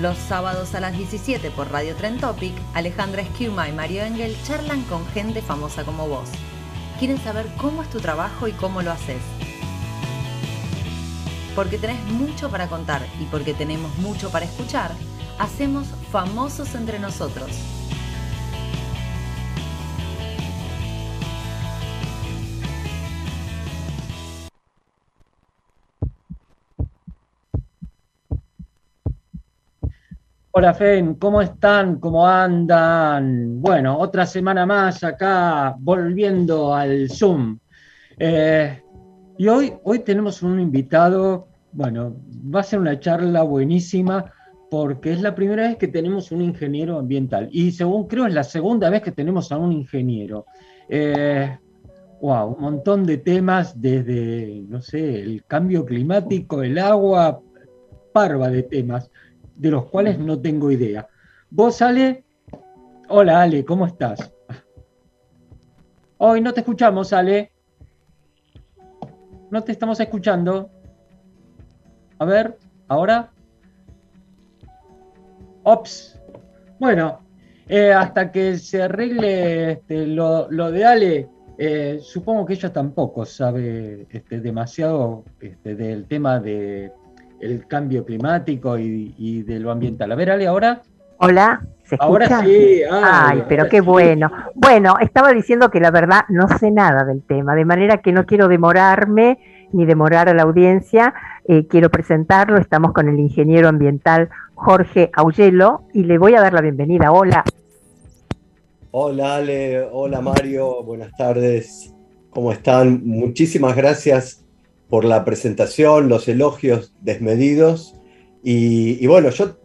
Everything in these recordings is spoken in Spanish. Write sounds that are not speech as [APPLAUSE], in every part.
Los sábados a las 17 por Radio Trend Topic, Alejandra Esquiuma y Mario Engel charlan con gente famosa como vos. Quieren saber cómo es tu trabajo y cómo lo haces. Porque tenés mucho para contar y porque tenemos mucho para escuchar, hacemos famosos entre nosotros. Hola Fen, ¿cómo están? ¿Cómo andan? Bueno, otra semana más acá volviendo al Zoom. Eh, y hoy, hoy tenemos un invitado, bueno, va a ser una charla buenísima porque es la primera vez que tenemos un ingeniero ambiental y según creo es la segunda vez que tenemos a un ingeniero. Eh, wow, un montón de temas desde, no sé, el cambio climático, el agua, parva de temas de los cuales no tengo idea. Vos, Ale, hola Ale, ¿cómo estás? Hoy no te escuchamos, Ale. No te estamos escuchando. A ver, ahora. Ops. Bueno, eh, hasta que se arregle este, lo, de Ale, eh, supongo que ella tampoco sabe este, demasiado este, del tema de el cambio climático y, de lo ambiental. A ver, Ale, ahora. Hola, ¿se escucha? Ahora sí. Ay, pero qué bueno. Bueno, estaba diciendo que la verdad no sé nada del tema, de manera que no quiero demorarme ni demorar a la audiencia. Eh, quiero presentarlo. Estamos con el ingeniero ambiental Jorge Auyelo y le voy a dar la bienvenida. Hola. Hola Ale, hola Mario, buenas tardes. ¿Cómo están? Muchísimas gracias por la presentación, los elogios desmedidos. Y, bueno, yo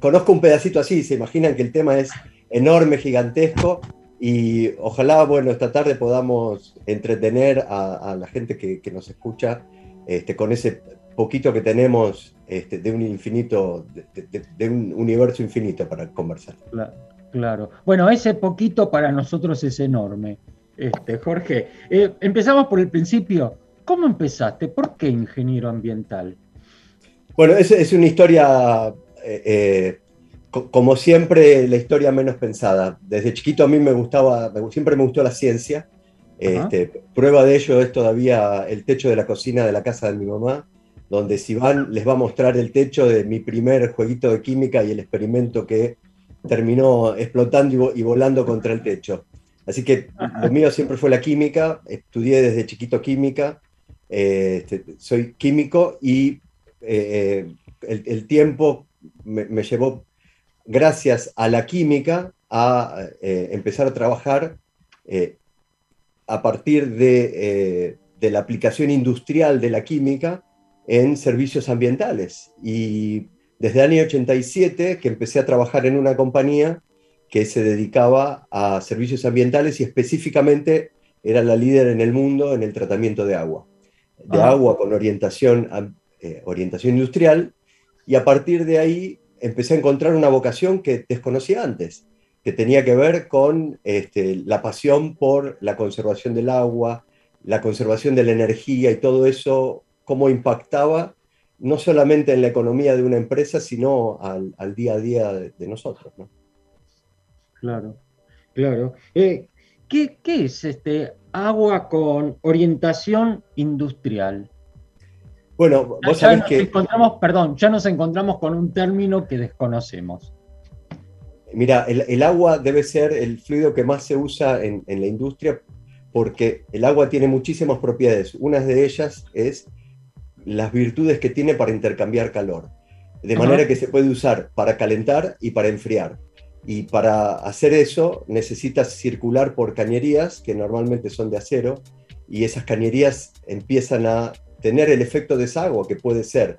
conozco un pedacito así, se imaginan que el tema es enorme, gigantesco, y ojalá, bueno, esta tarde podamos entretener a, la gente que, nos escucha este, con ese poquito que tenemos este, de un infinito, de, un universo infinito para conversar. Claro, Bueno, ese poquito para nosotros es enorme. Este, Jorge, eh, empezamos por el principio. ¿Cómo empezaste? ¿Por qué ingeniero ambiental? Bueno, es, es una historia, eh, eh, como siempre, la historia menos pensada. Desde chiquito a mí me gustaba, siempre me gustó la ciencia. Este, prueba de ello es todavía el techo de la cocina de la casa de mi mamá, donde si van les va a mostrar el techo de mi primer jueguito de química y el experimento que terminó explotando y volando contra el techo. Así que lo mío siempre fue la química, estudié desde chiquito química, este, soy químico y eh, el, tiempo me, llevó, gracias a la química, a eh, empezar a trabajar a partir de, de, la aplicación industrial de la química en servicios ambientales. Y desde el año 87 que empecé a trabajar en una compañía que se dedicaba a servicios ambientales y específicamente era la líder en el mundo en el tratamiento de agua de ah. agua con orientación, eh, orientación industrial, y a partir de ahí empecé a encontrar una vocación que desconocía antes, que tenía que ver con este, la pasión por la conservación del agua, la conservación de la energía y todo eso, cómo impactaba no solamente en la economía de una empresa, sino al, día a día de, nosotros. Claro, claro. Eh, ¿qué, ¿Qué es este agua con orientación industrial. Bueno, vos ya nos Encontramos, perdón, ya nos encontramos con un término que desconocemos. Mira, el, agua debe ser el fluido que más se usa en, la industria porque el agua tiene muchísimas propiedades. Una de ellas es las virtudes que tiene para intercambiar calor. De manera que se puede usar para calentar y para enfriar. Y para hacer eso necesitas circular por cañerías, que normalmente son de acero, y esas cañerías empiezan a tener el efecto de esa agua, que puede ser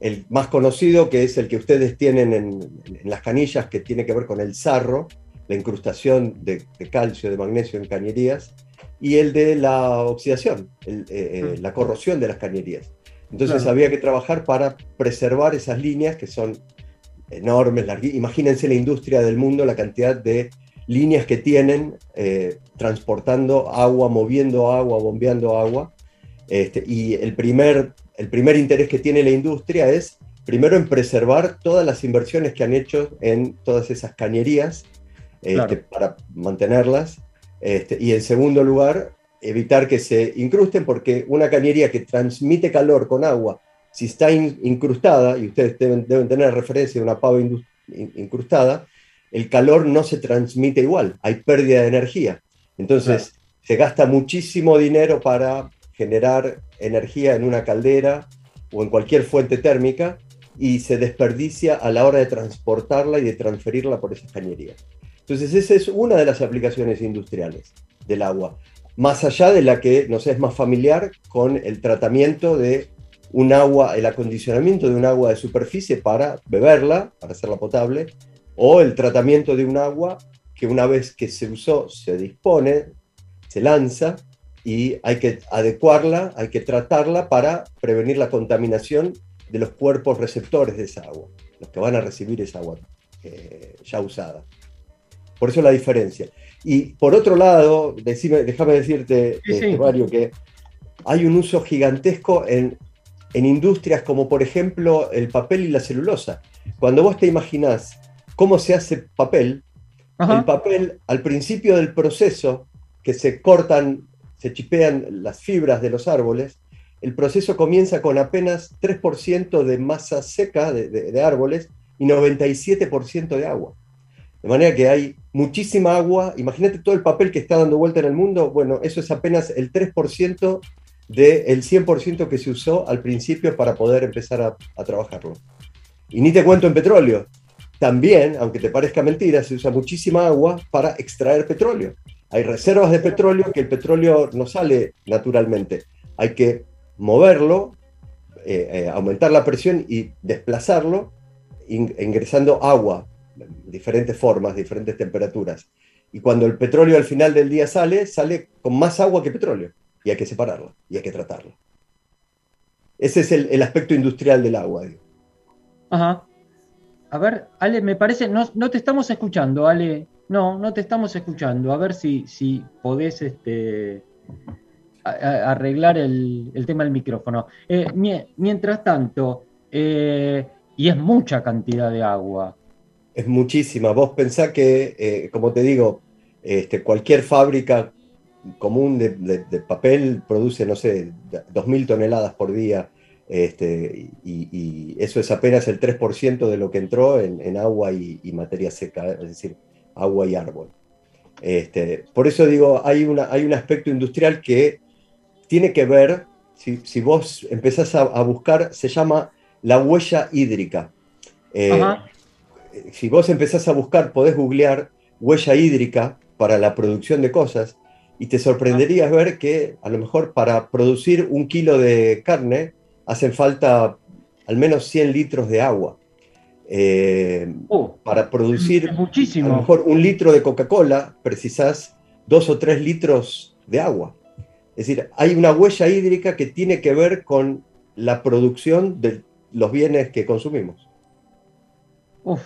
el más conocido, que es el que ustedes tienen en, las canillas, que tiene que ver con el sarro, la incrustación de, calcio, de magnesio en cañerías, y el de la oxidación, eh, eh, mm. la corrosión de las cañerías. Entonces había que trabajar para preservar esas líneas que son enormes, Imagínense la industria del mundo, la cantidad de líneas que tienen eh, transportando agua, moviendo agua, bombeando agua. Este, y el primer, el primer interés que tiene la industria es, primero, en preservar todas las inversiones que han hecho en todas esas cañerías este, para mantenerlas. Este, y en segundo lugar, evitar que se incrusten, porque una cañería que transmite calor con agua, si está incrustada, y ustedes deben, deben tener referencia de una pava incrustada, el calor no se transmite igual, hay pérdida de energía. Entonces, se gasta muchísimo dinero para generar energía en una caldera o en cualquier fuente térmica y se desperdicia a la hora de transportarla y de transferirla por esas cañerías. Entonces, esa es una de las aplicaciones industriales del agua, más allá de la que nos es más familiar con el tratamiento de un agua, el acondicionamiento de un agua de superficie para beberla, para hacerla potable, o el tratamiento de un agua que una vez que se usó se dispone, se lanza y hay que adecuarla, hay que tratarla para prevenir la contaminación de los cuerpos receptores de esa agua, los que van a recibir esa agua eh, ya usada. Por eso la diferencia. Y por otro lado, déjame decirte, este, Mario, que hay un uso gigantesco en, en industrias como por ejemplo el papel y la celulosa. Cuando vos te imaginás cómo se hace papel. El papel, al principio del proceso, que se cortan, se chipean las fibras de los árboles, el proceso comienza con apenas 3% de masa seca de, árboles y 97% de agua. De manera que hay muchísima agua. Imagínate todo el papel que está dando vuelta en el mundo. Bueno, eso es apenas el 3% del 100% que se usó al principio para poder empezar a, a trabajarlo. Y ni te cuento en petróleo. También, aunque te parezca mentira, se usa muchísima agua para extraer petróleo. Hay reservas de petróleo que el petróleo no sale naturalmente. Hay que moverlo, eh, eh, aumentar la presión y desplazarlo ingresando agua, diferentes formas, diferentes temperaturas. Y cuando el petróleo al final del día sale, sale con más agua que petróleo. Y hay que separarlo y hay que tratarlo. Ese es el, aspecto industrial del agua. Ajá. A ver, Ale, me parece, no, no te estamos escuchando, Ale. No, no te estamos escuchando. A ver si, si podés este, arreglar el, tema del micrófono. Eh, mientras tanto, eh, y es mucha cantidad de agua. Es muchísima. Vos pensás que, eh, como te digo, este, cualquier fábrica común de, de, papel produce, no sé, 2.000 toneladas por día. Este, y, eso es apenas el 3% de lo que entró en, agua y, materia seca, es decir, agua y árbol. Este, por eso digo, hay, una, hay un aspecto industrial que tiene que ver, si, vos empezás a, buscar, se llama la huella hídrica. Eh, si vos empezás a buscar, podés googlear huella hídrica para la producción de cosas y te sorprenderías ver que a lo mejor para producir un kilo de carne, hacen falta al menos 100 litros de agua. Eh, oh, para producir muchísimo. a lo mejor un litro de Coca-Cola precisas dos o tres litros de agua. Es decir, hay una huella hídrica que tiene que ver con la producción de los bienes que consumimos. Uf,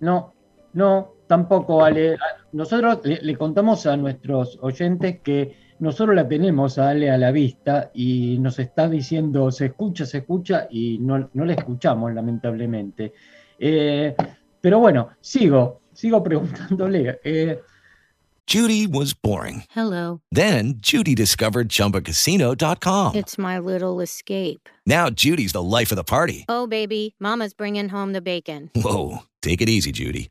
no, no, tampoco, Ale. Nosotros le contamos a nuestros oyentes que nosotros la tenemos a Ale a la vista y nos está diciendo se escucha, se escucha y no, no la escuchamos lamentablemente. Eh, pero bueno, sigo, sigo preguntándole. Eh, Judy was boring. Hello. Then Judy discovered chumbacasino.com. It's my little escape. Now Judy's the life of the party. Oh baby, mama's bringing home the bacon. Whoa, take it easy Judy.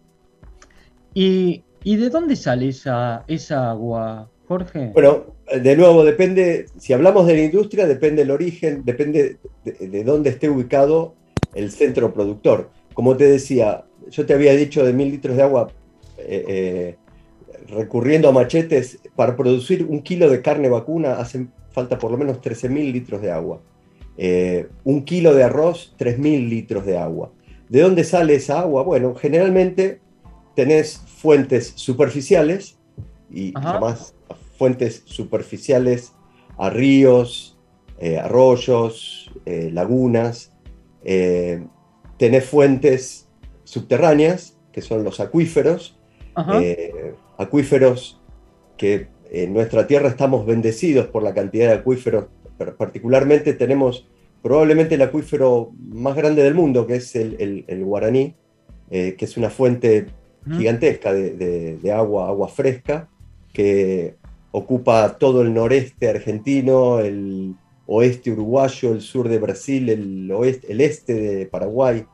¿Y, ¿Y de dónde sale esa, agua, Jorge? Bueno, de nuevo, depende, si hablamos de la industria, depende del origen, depende de, de dónde esté ubicado el centro productor. Como te decía, yo te había dicho de mil litros de agua, eh, eh, recurriendo a machetes, para producir un kilo de carne vacuna hacen falta por lo menos 13.000 litros de agua. Eh, un kilo de arroz, 3.000 litros de agua. ¿De dónde sale esa agua? Bueno, generalmente tenés fuentes superficiales y además fuentes superficiales a ríos, eh, arroyos, eh, lagunas. Eh, tenés fuentes subterráneas, que son los acuíferos, eh, acuíferos que en nuestra tierra estamos bendecidos por la cantidad de acuíferos, pero particularmente tenemos probablemente el acuífero más grande del mundo, que es el, el, guaraní, eh, que es una fuente gigantesca de, de, de, agua, agua fresca, que ocupa todo el noreste argentino, el oeste uruguayo, el sur de Brasil, el, oeste, el este de Paraguay.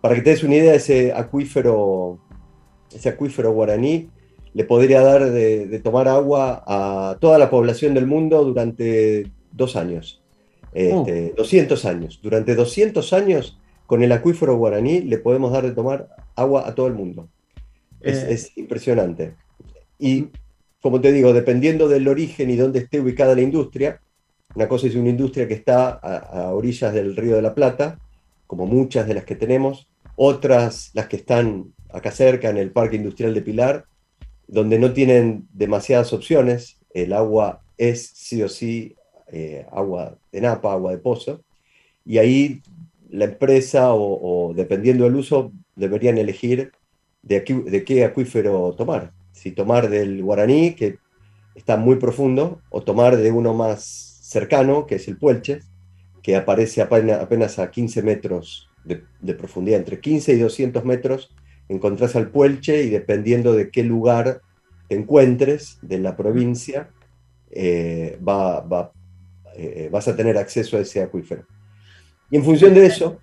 Para que te des una idea, ese acuífero, ese acuífero guaraní le podría dar de, de, tomar agua a toda la población del mundo durante dos años, este, uh. 200 años. Durante 200 años, con el acuífero guaraní le podemos dar de tomar agua a todo el mundo. Es, eh. es impresionante. Y como te digo, dependiendo del origen y dónde esté ubicada la industria, una cosa es una industria que está a, a, orillas del Río de la Plata, como muchas de las que tenemos, otras las que están acá cerca en el Parque Industrial de Pilar, donde no tienen demasiadas opciones, el agua es sí o sí eh, agua de napa, agua de pozo, y ahí la empresa o, o dependiendo del uso deberían elegir de, aquí, de qué acuífero tomar, si tomar del guaraní, que está muy profundo, o tomar de uno más cercano, que es el Puelche, que aparece apenas, a 15 metros de, profundidad, entre 15 y 200 metros, encontrás al Puelche y dependiendo de qué lugar te encuentres de la provincia, eh, eh, vas a tener acceso a ese acuífero. Y en función de eso...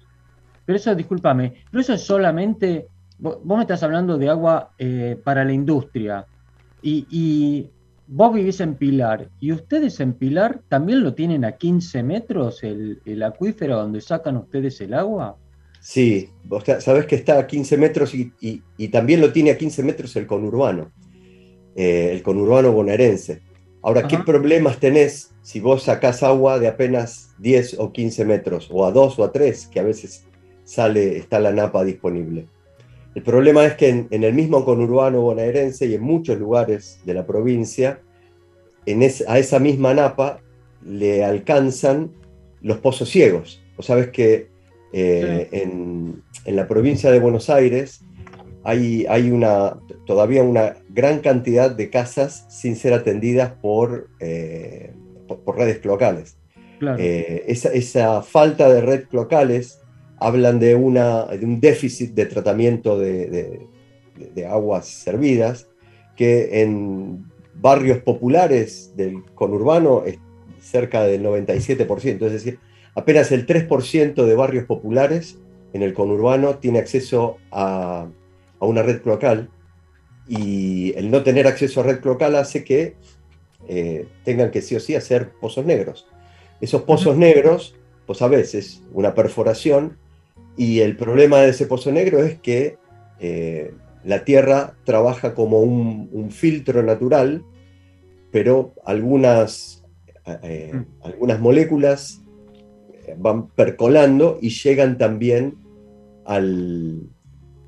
Pero eso, discúlpame, pero eso es solamente, vos, me estás hablando de agua eh, para la industria, y, y vos vivís en Pilar y ustedes en Pilar también lo tienen a 15 metros el, el acuífero donde sacan ustedes el agua. Sí, vos sabés que está a 15 metros y, y, y también lo tiene a 15 metros el conurbano, eh, el conurbano bonaerense. Ahora, Ajá. ¿qué problemas tenés si vos sacás agua de apenas 10 o 15 metros, o a 2 o a 3, que a veces sale, está la napa disponible? El problema es que en, en, el mismo conurbano bonaerense y en muchos lugares de la provincia, en es, a esa misma napa le alcanzan los pozos ciegos. Vos sabés que eh, sí. en, en, la provincia de Buenos Aires hay, hay una, todavía una gran cantidad de casas sin ser atendidas por, eh, por, por, redes cloacales. Claro. Eh, esa, esa falta de redes cloacales hablan de, una, de un déficit de tratamiento de, de, de, aguas servidas, que en barrios populares del conurbano es cerca del 97%, es decir, apenas el 3% de barrios populares en el conurbano tiene acceso a, a, una red cloacal y el no tener acceso a red cloacal hace que eh, tengan que sí o sí hacer pozos negros. Esos pozos negros, pues a veces una perforación y el problema de ese pozo negro es que eh, la Tierra trabaja como un, un, filtro natural, pero algunas, eh, mm. algunas moléculas van percolando y llegan también al,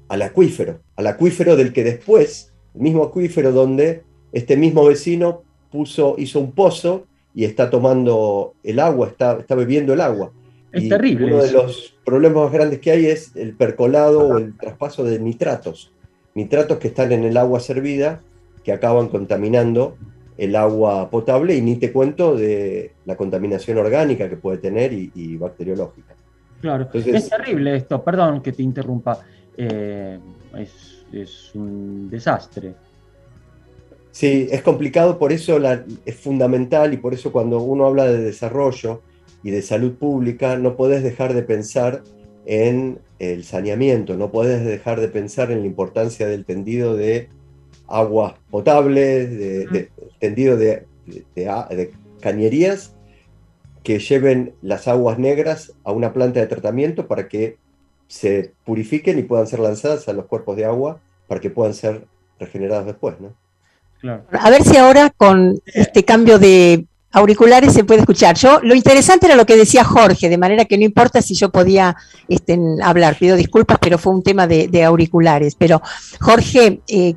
al, acuífero, al acuífero del que después, el mismo acuífero donde este mismo vecino puso, hizo un pozo y está tomando el agua, está, está bebiendo el agua. Es y terrible. Uno eso. de los problemas más grandes que hay es el percolado o el traspaso de nitratos. nitratos que están en el agua servida que acaban contaminando el agua potable y ni te cuento de la contaminación orgánica que puede tener y, bacteriológica. Claro, es terrible esto, perdón que te interrumpa, eh, es, un desastre. Sí, es complicado, por eso es fundamental y por eso cuando uno habla de desarrollo y de salud pública, no podés dejar de pensar en el saneamiento, no podés dejar de pensar en la importancia del tendido de aguas potables, de, tendido de, cañerías que lleven las aguas negras a una planta de tratamiento para que se purifiquen y puedan ser lanzadas a los cuerpos de agua para que puedan ser regeneradas después, ¿no? A ver si ahora con este cambio de auriculares se puede escuchar. Yo, lo interesante era lo que decía Jorge, de manera que no importa si yo podía este, hablar, pido disculpas, pero fue un tema de, auriculares. Pero Jorge, eh,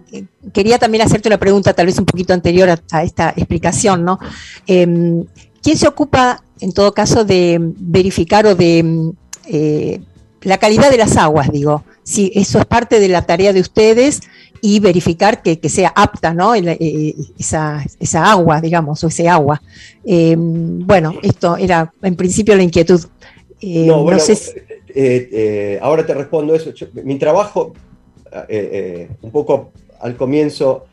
quería también hacerte una pregunta tal vez un poquito anterior a, esta explicación, ¿no? Em, ¿Quién se ocupa, en todo caso, de verificar o de eh, la calidad de las aguas, digo? Si eso es parte de la tarea de ustedes y verificar que, sea apta ¿no? Eh, esa, agua, digamos, o ese agua. Eh, bueno, esto era en principio la inquietud. Eh, no, bueno, ahora te respondo eso. mi trabajo, un poco al comienzo,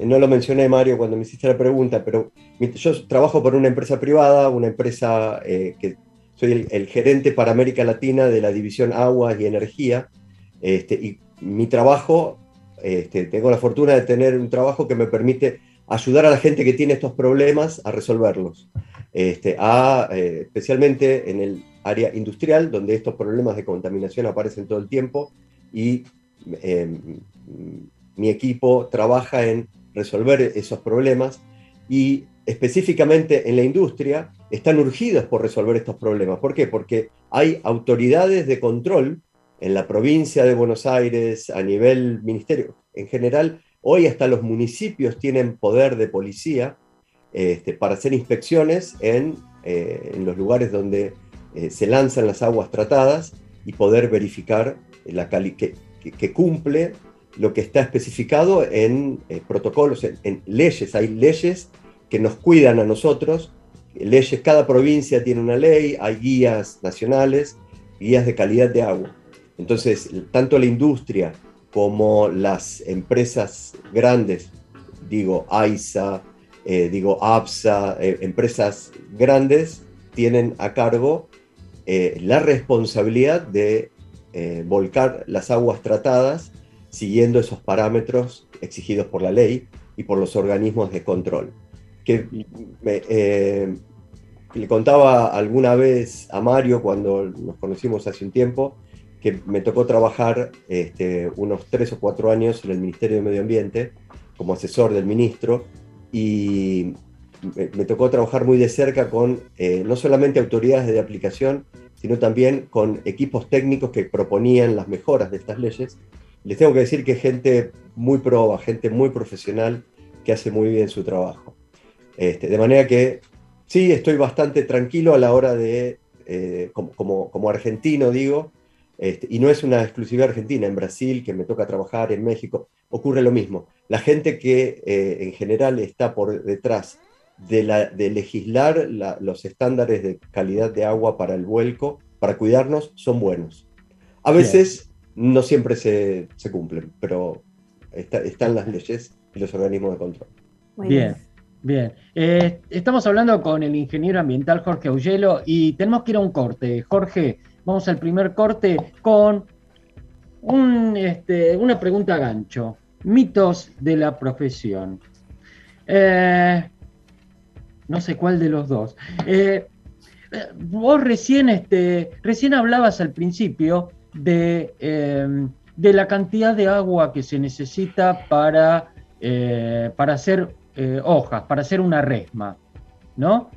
no lo mencioné Mario cuando me hiciste la pregunta, pero yo trabajo por una empresa privada, una empresa que soy el, gerente para América Latina de la división Aguas y Energía, este, y mi trabajo este, tengo la fortuna de tener un trabajo que me permite ayudar a la gente que tiene estos problemas a resolverlos, este, eh, especialmente en el área industrial, donde estos problemas de contaminación aparecen todo el tiempo y em, mi equipo trabaja en resolver esos problemas y específicamente en la industria están urgidos por resolver estos problemas. ¿Por qué? Porque hay autoridades de control en la provincia de Buenos Aires, a nivel ministerio, en general, hoy hasta los municipios tienen poder de policía este, para hacer inspecciones en, eh, los lugares donde eh, se lanzan las aguas tratadas y poder verificar la que, que, cumple lo que está especificado en eh, protocolos, en, leyes. Hay leyes que nos cuidan a nosotros, leyes, cada provincia tiene una ley, hay guías nacionales, guías de calidad de agua. Entonces, tanto la industria como las empresas grandes, digo AISA, eh, digo APSA, eh, empresas grandes, tienen a cargo eh, la responsabilidad de volcar las aguas tratadas siguiendo esos parámetros exigidos por la ley y por los organismos de control. Que le contaba alguna vez a Mario cuando nos conocimos hace un tiempo, que me tocó trabajar este, unos tres o cuatro años en el Ministerio de Medio Ambiente como asesor del ministro y me, tocó trabajar muy de cerca con eh, no solamente autoridades de aplicación, sino también con equipos técnicos que proponían las mejoras de estas leyes. Les tengo que decir que gente muy proba, gente muy profesional que hace muy bien su trabajo. Este, de manera que sí, estoy bastante tranquilo a la hora de, eh, como, como argentino digo, este, y no es una exclusividad argentina, en Brasil, que me toca trabajar, en México, ocurre lo mismo. La gente que eh, en general está por detrás de, la, de legislar los estándares de calidad de agua para el vuelco, para cuidarnos, son buenos. A veces no siempre se, cumplen, pero están las leyes y los organismos de control. bien. Bien, eh, estamos hablando con el ingeniero ambiental Jorge Augelo y tenemos que ir a un corte. Jorge, Vamos al primer corte con este, una pregunta gancho. Mitos de la profesión. Eh, no sé cuál de los dos. Eh, vos recién, este, recién hablabas al principio de, em, de, la cantidad de agua que se necesita para, eh, para hacer hojas, para hacer una resma, ¿no?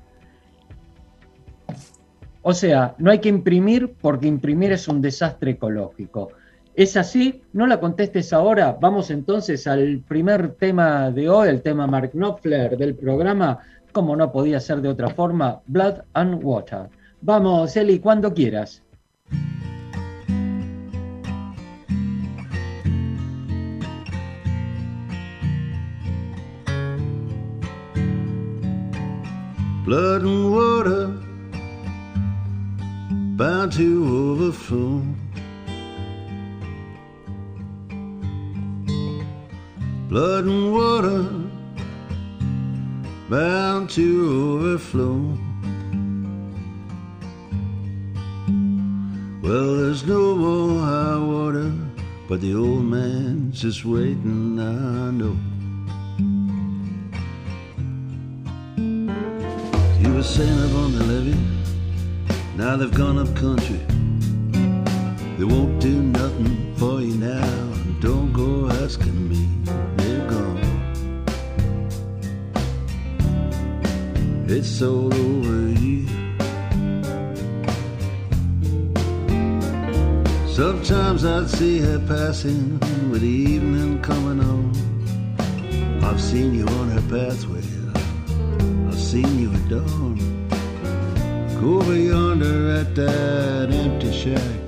O sea, no hay que imprimir porque imprimir es un desastre ecológico. ¿Es así? No la contestes ahora. Vamos entonces al primer tema de hoy, el tema Mark Knopfler del programa, como no podía ser de otra forma, Blood and Water. Vamos, Eli, cuando quieras. Blood and water. Bound to overflow. Blood and water bound to overflow. Well, there's no more high water, but the old man's just waiting, I know. You were saying up on the levee, now they've gone up country. They won't do nothing for you now, don't go asking me, they're gone. It's all over here. Sometimes I'd see her passing with the evening coming on. I've seen you on her pathway, I've seen you at dawn. Over yonder at that empty shack.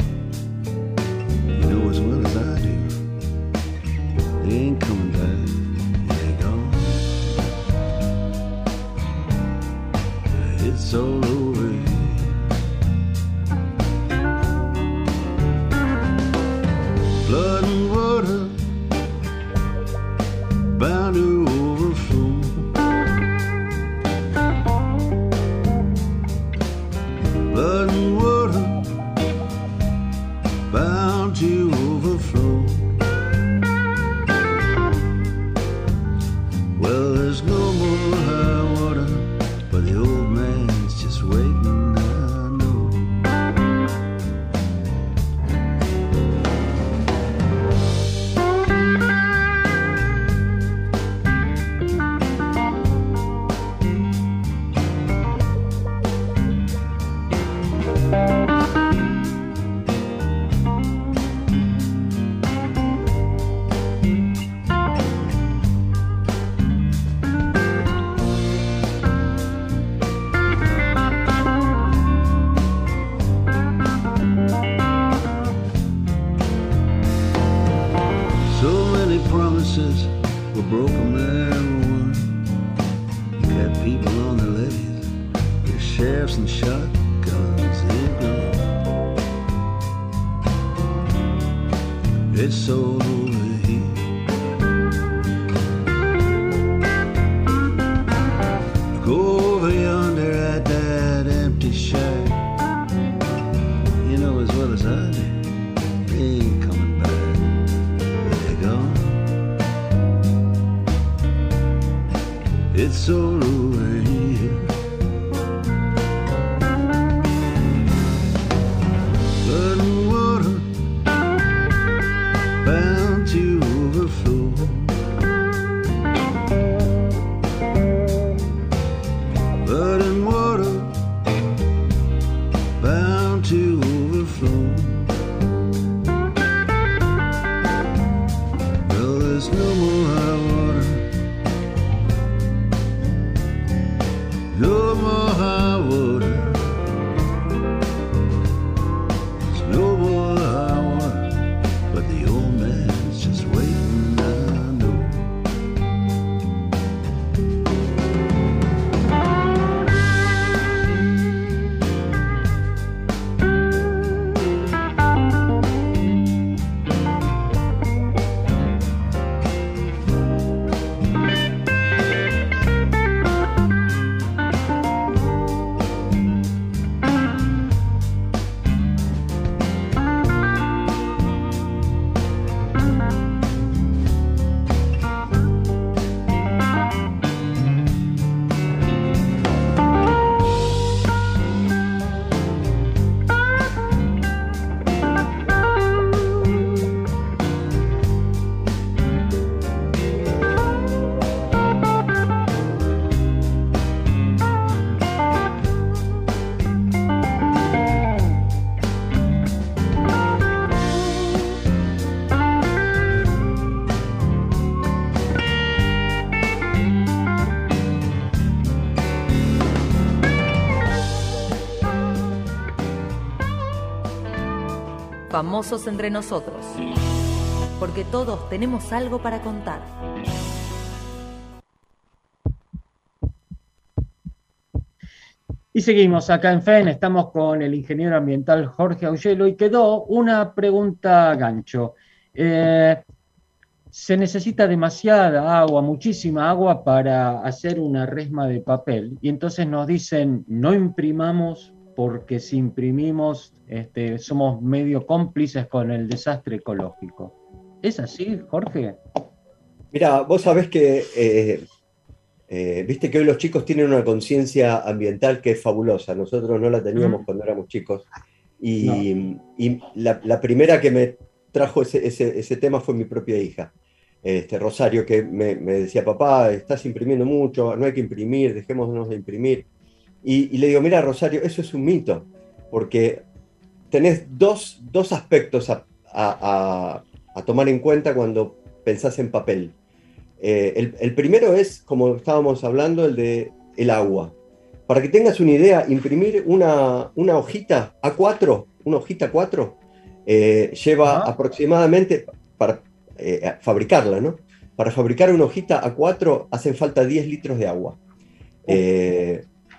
Famosos entre nosotros. Porque todos tenemos algo para contar. Y seguimos acá en FEN, estamos con el ingeniero ambiental Jorge Augelo y quedó una pregunta gancho. Eh, se necesita demasiada agua, muchísima agua para hacer una resma de papel. Y entonces nos dicen, no imprimamos porque si imprimimos este, somos medio cómplices con el desastre ecológico. ¿Es así, Jorge? Mira, vos sabés que, eh, eh, viste que hoy los chicos tienen una conciencia ambiental que es fabulosa. Nosotros no la teníamos cuando éramos chicos. Y, la, primera que me trajo ese, tema fue mi propia hija, este, Rosario, que me, decía, papá, estás imprimiendo mucho, no hay que imprimir, dejémonos de imprimir. Y, le digo, mira, Rosario, eso es un mito, porque tenés dos, aspectos a, tomar en cuenta cuando pensás en papel. Eh, el, primero es, como estábamos hablando, el de el agua. Para que tengas una idea, imprimir una, una hojita A4, una hojita A4, eh, lleva aproximadamente, para eh, fabricarla, ¿no? Para fabricar una hojita A4 hacen falta 10 litros de agua.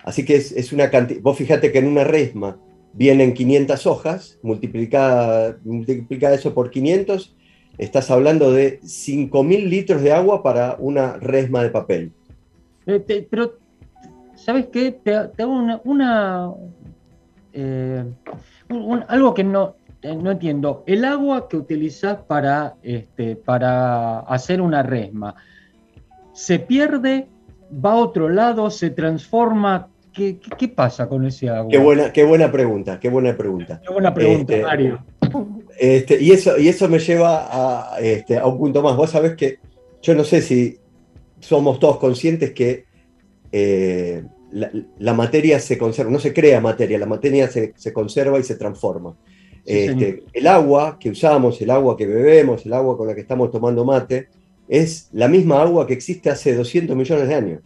Así que es, una cantidad, vos fíjate que en una resma vienen 500 hojas, multiplica, multiplica eso por 500, estás hablando de 5.000 litros de agua para una resma de papel. Eh, pero, ¿sabes qué? Te, hago una... Eh, algo que no, eh, no entiendo. El agua que utilizás para, este, para hacer una resma, ¿se pierde? ¿Va a otro lado? ¿Se transforma? ¿Qué, pasa con ese agua? Qué buena, qué buena pregunta, qué buena pregunta. Qué buena pregunta, este, Mario. Este, y, eso, y eso me lleva a, este, a un punto más. Vos sabés que yo no sé si somos todos conscientes que eh, la, materia se conserva, no se crea materia, la materia se, conserva y se transforma. este, el agua que usamos, el agua que bebemos, el agua con la que estamos tomando mate, es la misma agua que existe hace 200 millones de años.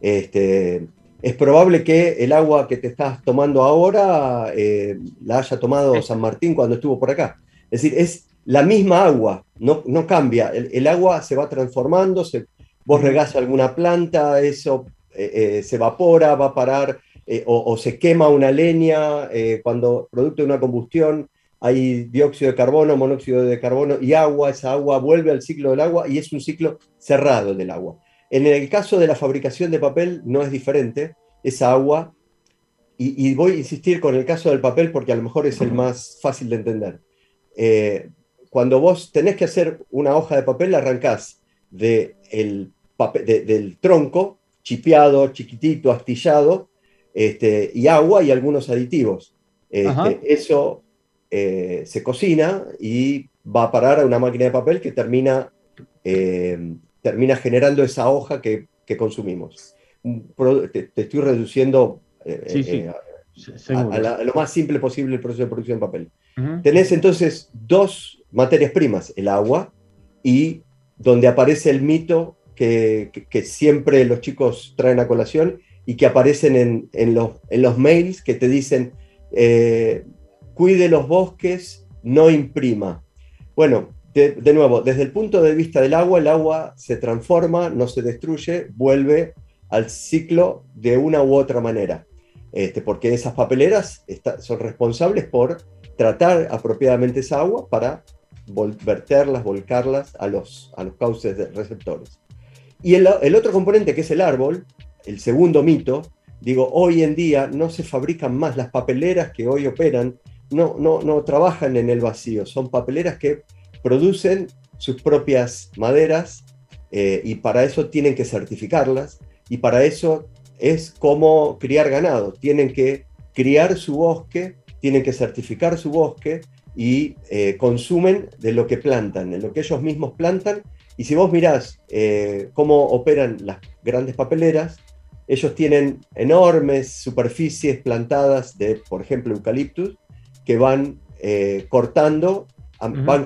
Este, es probable que el agua que te estás tomando ahora eh, la haya tomado San Martín cuando estuvo por acá. Es decir, es la misma agua, no, no cambia. El, agua se va transformando, se, vos regás alguna planta, eso eh, eh, se evapora, va a parar, o, se quema una leña, cuando producto de una combustión hay dióxido de carbono, monóxido de carbono y agua, esa agua vuelve al ciclo del agua y es un ciclo cerrado del agua. En el caso de la fabricación de papel no es diferente, esa agua, y, voy a insistir con el caso del papel porque a lo mejor es el más fácil de entender. Eh, cuando vos tenés que hacer una hoja de papel, la arrancás de el del tronco, chipeado, chiquitito, astillado, este, y agua y algunos aditivos. Este, eso eh, se cocina y va a parar a una máquina de papel que termina eh, termina generando esa hoja que, consumimos. Te, estoy reduciendo eh, eh, a, lo más simple posible el proceso de producción de papel. Tenés entonces dos materias primas, el agua y donde aparece el mito que, siempre los chicos traen a colación y que aparecen en, los, en los, mails que te dicen, eh, cuide los bosques, no imprima. Bueno, de, nuevo, desde el punto de vista del agua, el agua se transforma, no se destruye, vuelve al ciclo de una u otra manera. Este, porque esas papeleras son responsables por tratar apropiadamente esa agua para verterlas, volcarlas a los, cauces de receptores. Y el, otro componente, que es el árbol, el segundo mito, digo, hoy en día no se fabrican más las papeleras que hoy operan, no, no, no trabajan en el vacío, son papeleras que producen sus propias maderas eh, y para eso tienen que certificarlas y para eso es como criar ganado. Tienen que criar su bosque, tienen que certificar su bosque y eh, consumen de lo que plantan, de lo que ellos mismos plantan. Y si vos mirás eh, cómo operan las grandes papeleras, ellos tienen enormes superficies plantadas de, por ejemplo, eucaliptus, que van cortando, van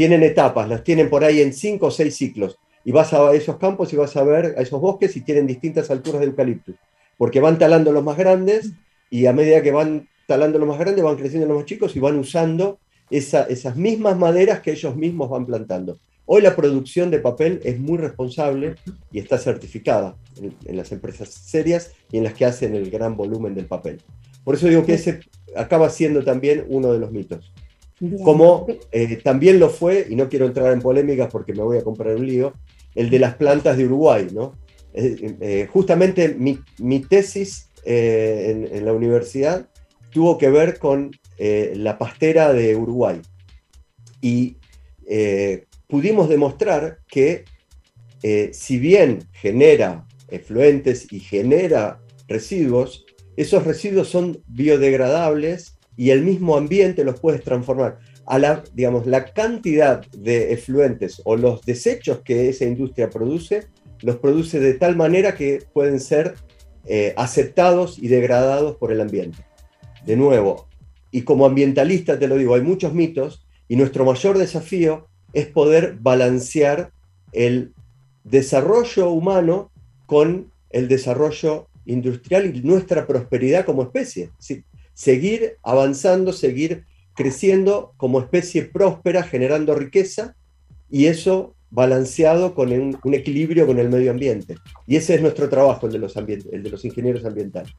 tienen etapas, las tienen por ahí en cinco o seis ciclos. Y vas a esos campos y vas a ver a esos bosques y tienen distintas alturas de eucaliptus. Porque van talando los más grandes y a medida que van talando los más grandes van creciendo los más chicos y van usando esas mismas maderas que ellos mismos van plantando. Hoy la producción de papel es muy responsable y está certificada en, en las empresas serias y en las que hacen el gran volumen del papel. Por eso digo que ese acaba siendo también uno de los mitos. Como eh, también lo fue, y no quiero entrar en polémicas porque me voy a comprar un lío, el de las plantas de Uruguay. ¿no? Eh, eh, justamente mi, mi tesis en, en, la universidad tuvo que ver con la pastera de Uruguay. Y pudimos demostrar que si bien genera efluentes y genera residuos, esos residuos son biodegradables y el mismo ambiente los puedes transformar. A la, digamos, la cantidad de efluentes o los desechos que esa industria produce, los produce de tal manera que pueden ser eh, aceptados y degradados por el ambiente. De nuevo, y como ambientalista te lo digo, hay muchos mitos y nuestro mayor desafío es poder balancear el desarrollo humano con el desarrollo industrial y nuestra prosperidad como especie. ¿sí? Seguir avanzando, seguir creciendo como especie próspera, generando riqueza y eso balanceado con un, un, equilibrio con el medio ambiente. Y ese es nuestro trabajo, el de los, el de los ingenieros ambientales.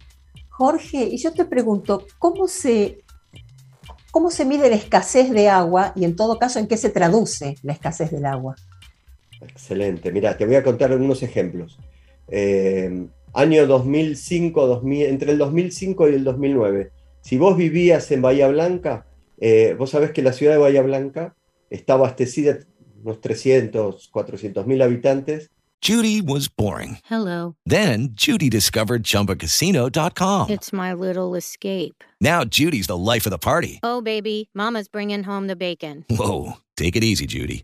Jorge, y yo te pregunto, ¿cómo se, ¿cómo se mide la escasez de agua y en todo caso en qué se traduce la escasez del agua? Excelente, mira, te voy a contar algunos ejemplos. Eh, año 2005, 2000, entre el 2005 y el 2009. Si vos vivías en Bahía Blanca, eh, vos sabés que la ciudad de Bahía Blanca está abastecida unos 300, 400 mil habitantes. Judy was boring. Hello. Then Judy discovered ChumbaCasino.com. It's my little escape. Now Judy's the life of the party. Oh, baby, mama's bringing home the bacon. Whoa, take it easy, Judy.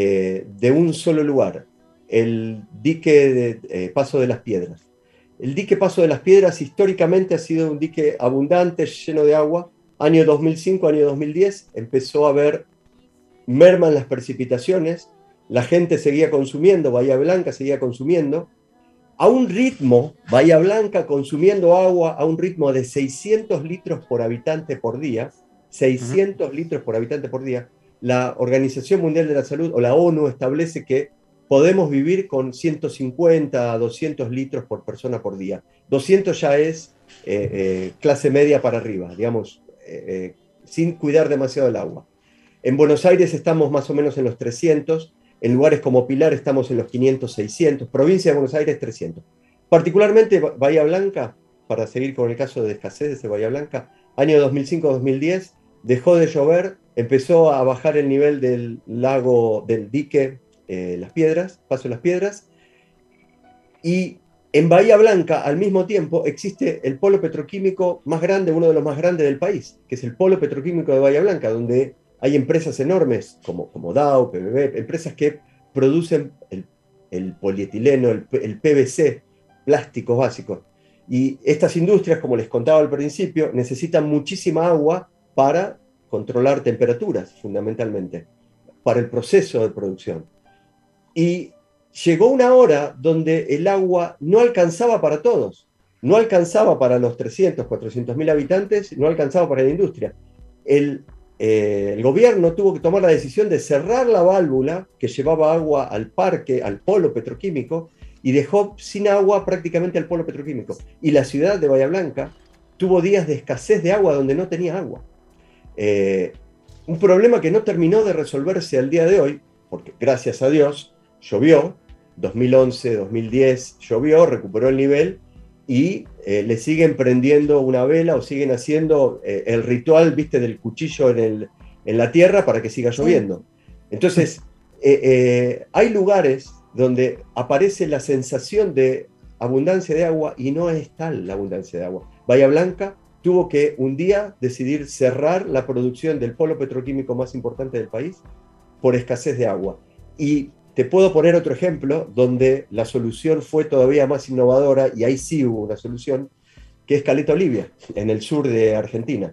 eh, de un solo lugar, el dique de eh, Paso de las Piedras. El dique Paso de las Piedras históricamente ha sido un dique abundante, lleno de agua. Año 2005, año 2010, empezó a haber merma en las precipitaciones, la gente seguía consumiendo, Bahía Blanca seguía consumiendo, a un ritmo, Bahía Blanca consumiendo agua a un ritmo de 600 litros por habitante por día, 600 uh -huh. litros por habitante por día, la Organización Mundial de la Salud o la ONU establece que podemos vivir con 150 a 200 litros por persona por día. 200 ya es eh, eh, clase media para arriba, digamos, eh, sin cuidar demasiado el agua. En Buenos Aires estamos más o menos en los 300, en lugares como Pilar estamos en los 500, 600, provincia de Buenos Aires 300. Particularmente Bahía Blanca, para seguir con el caso de escasez de Bahía Blanca, año 2005-2010, dejó de llover, empezó a bajar el nivel del lago, del dique eh, Las Piedras, Paso las Piedras, y en Bahía Blanca al mismo tiempo existe el polo petroquímico más grande, uno de los más grandes del país, que es el polo petroquímico de Bahía Blanca, donde hay empresas enormes como, como Dow, PBB, empresas que producen el, el polietileno, el, el PVC, plásticos básicos. Y estas industrias, como les contaba al principio, necesitan muchísima agua para controlar temperaturas, fundamentalmente, para el proceso de producción. Y llegó una hora donde el agua no alcanzaba para todos, no alcanzaba para los 300, 400 mil habitantes, no alcanzaba para la industria. El, eh, el gobierno tuvo que tomar la decisión de cerrar la válvula que llevaba agua al parque, al polo petroquímico, y dejó sin agua prácticamente al polo petroquímico. Y la ciudad de Bahía Blanca tuvo días de escasez de agua donde no tenía agua. Eh, un problema que no terminó de resolverse al día de hoy, porque gracias a Dios llovió, 2011, 2010 llovió, recuperó el nivel, y eh, le siguen prendiendo una vela o siguen haciendo eh, el ritual, viste, del cuchillo en, el, en, la tierra para que siga lloviendo. Entonces, hay lugares donde aparece la sensación de abundancia de agua y no es tal la abundancia de agua. Bahía Blanca tuvo que un día decidir cerrar la producción del polo petroquímico más importante del país por escasez de agua. Y te puedo poner otro ejemplo donde la solución fue todavía más innovadora y ahí sí hubo una solución, que es Caleta Olivia, en el sur de Argentina.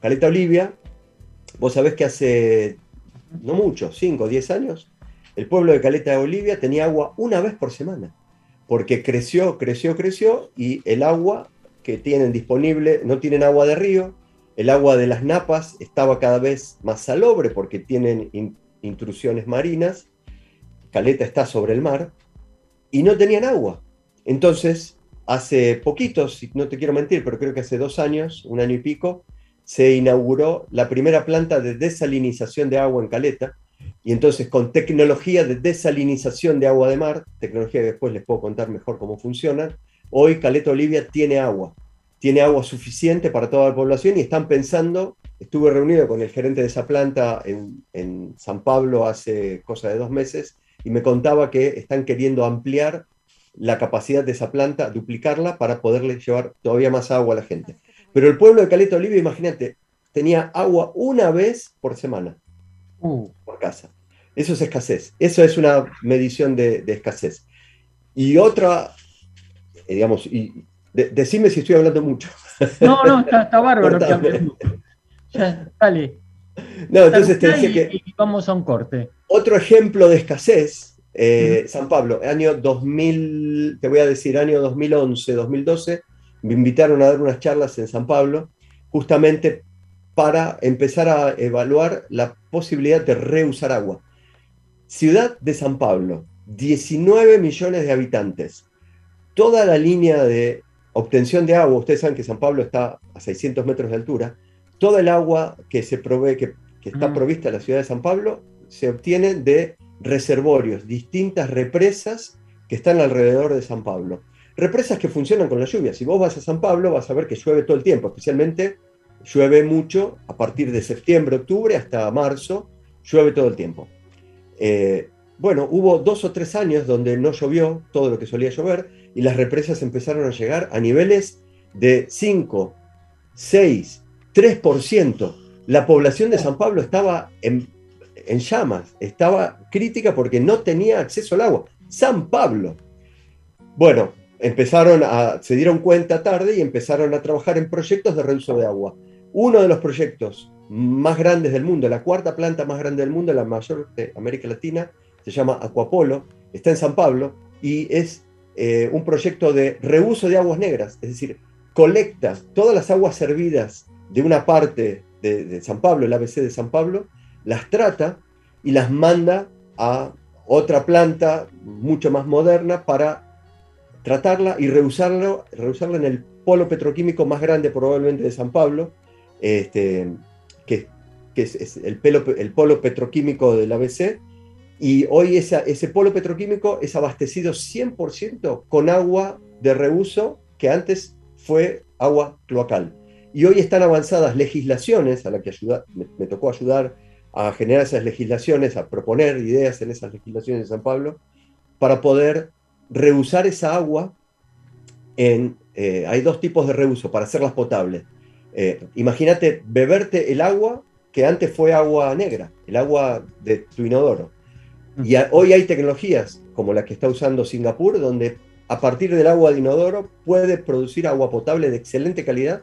Caleta Olivia, vos sabés que hace no mucho, 5 o 10 años, el pueblo de Caleta Olivia tenía agua una vez por semana, porque creció, creció, creció y el agua que tienen disponible, no tienen agua de río, el agua de las napas estaba cada vez más salobre porque tienen intrusiones marinas Caleta está sobre el mar, y no tenían agua. Entonces, hace poquitos, no te quiero mentir, pero creo que hace dos años, un año y pico, se inauguró la primera planta de desalinización de agua en Caleta, y entonces con tecnología de desalinización de agua de mar, tecnología que después les puedo contar mejor cómo funciona, hoy Caleta Olivia tiene agua, tiene agua suficiente para toda la población y están pensando, estuve reunido con el gerente de esa planta en, en San Pablo hace cosa de dos meses, y me contaba que están queriendo ampliar la capacidad de esa planta, duplicarla para poderle llevar todavía más agua a la gente. Pero el pueblo de Caleta Olivia, imagínate, tenía agua una vez por semana uh. por casa. Eso es escasez. Eso es una medición de, escasez. Y otra, eh, digamos, y decime si estoy hablando mucho. No, no, está, [LAUGHS] bárbaro Ya, dale. No, entonces te decía que. Y vamos a un corte. Otro ejemplo de escasez, eh, San Pablo, año 2000, te voy a decir, año 2011, 2012, me invitaron a dar unas charlas en San Pablo, justamente para empezar a evaluar la posibilidad de reusar agua. Ciudad de San Pablo, 19 millones de habitantes. Toda la línea de obtención de agua, ustedes saben que San Pablo está a 600 metros de altura, toda el agua que se provee, que, está provista en la ciudad de San Pablo, se obtiene de reservorios, distintas represas que están alrededor de San Pablo. Represas que funcionan con la lluvia. Si vos vas a San Pablo, vas a ver que llueve todo el tiempo, especialmente llueve mucho a partir de septiembre, octubre hasta marzo, llueve todo el tiempo. Eh, bueno, hubo dos o tres años donde no llovió todo lo que solía llover y las represas empezaron a llegar a niveles de 5, 6, 3%. La población de San Pablo estaba en, llamas, estaba crítica porque no tenía acceso al agua. San Pablo. Bueno, empezaron a, se dieron cuenta tarde y empezaron a trabajar en proyectos de reuso de agua. Uno de los proyectos más grandes del mundo, la cuarta planta más grande del mundo, la mayor de América Latina, se llama Acuapolo, está en San Pablo y es eh, un proyecto de reuso de aguas negras, es decir, colecta todas las aguas servidas de una parte de, San Pablo, el ABC de San Pablo, las trata y las manda a otra planta mucho más moderna para tratarla y reusarlo, reusarla en el polo petroquímico más grande probablemente de San Pablo, este, que, es, el, polo petroquímico del ABC, y hoy ese polo petroquímico es abastecido 100% con agua de reuso que antes fue agua cloacal. Y hoy están avanzadas legislaciones a las que me, tocó ayudar a generar esas legislaciones, a proponer ideas en esas legislaciones de San Pablo, para poder reusar esa agua. Eh, hay dos tipos de reuso para hacerlas potables. Eh, imagínate beberte el agua que antes fue agua negra, el agua de tu inodoro. Y hoy hay tecnologías como la que está usando Singapur, donde a partir del agua de inodoro puede producir agua potable de excelente calidad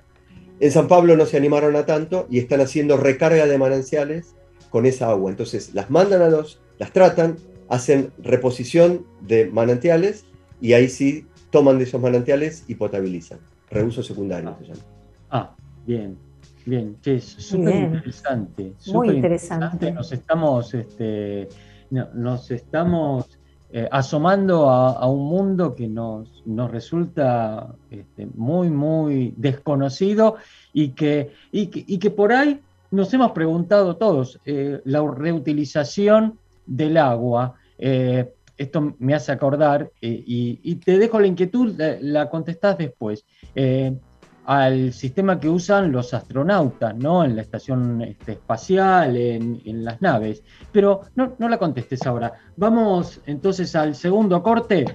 en San Pablo no se animaron a tanto y están haciendo recarga de mananciales con esa agua. Entonces las mandan a los, las tratan, hacen reposición de manantiales y ahí sí toman de esos manantiales y potabilizan. Reuso secundario se llama. Ah, bien, bien. es súper interesante. Muy interesante. Nos estamos, este, nos estamos eh, asomando a, un mundo que nos, resulta este, muy, muy desconocido y que, y que, por ahí nos hemos preguntado todos, eh, la reutilización del agua. Eh, esto me hace acordar, y, y te dejo la inquietud, la, la contestás después, al sistema que usan los astronautas, ¿no? En la estación este, espacial, en, en las naves. Pero no, no la contestes ahora. Vamos entonces al segundo corte.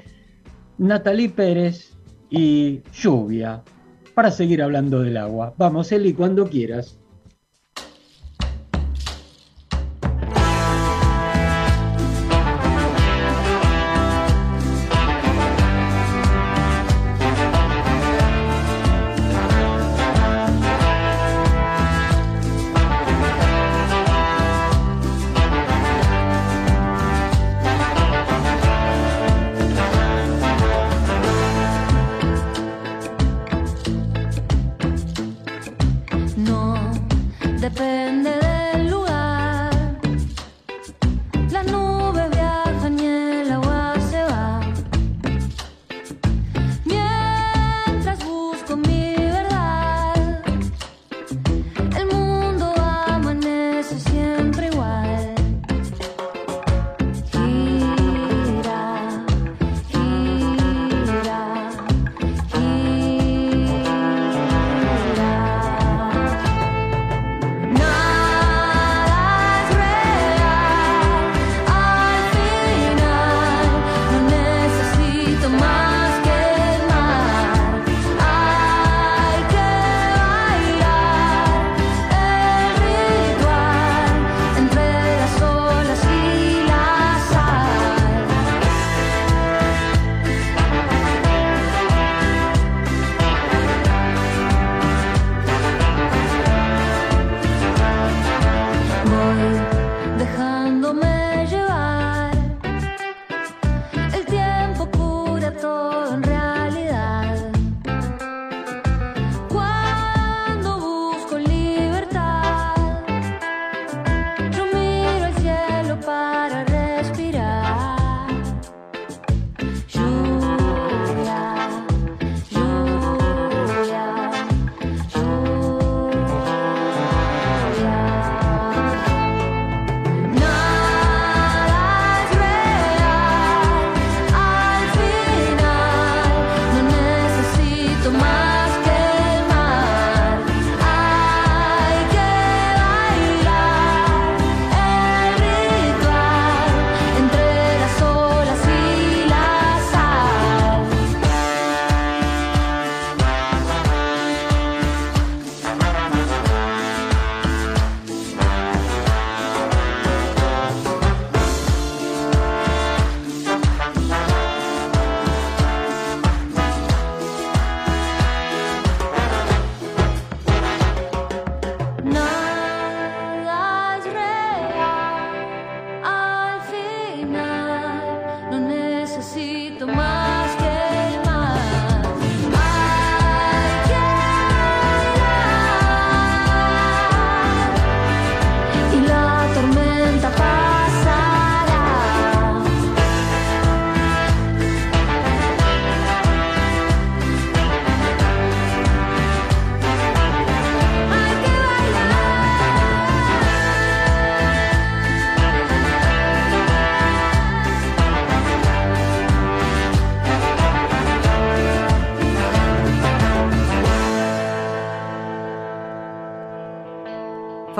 Natalie Pérez y lluvia, para seguir hablando del agua. Vamos, Eli, cuando quieras.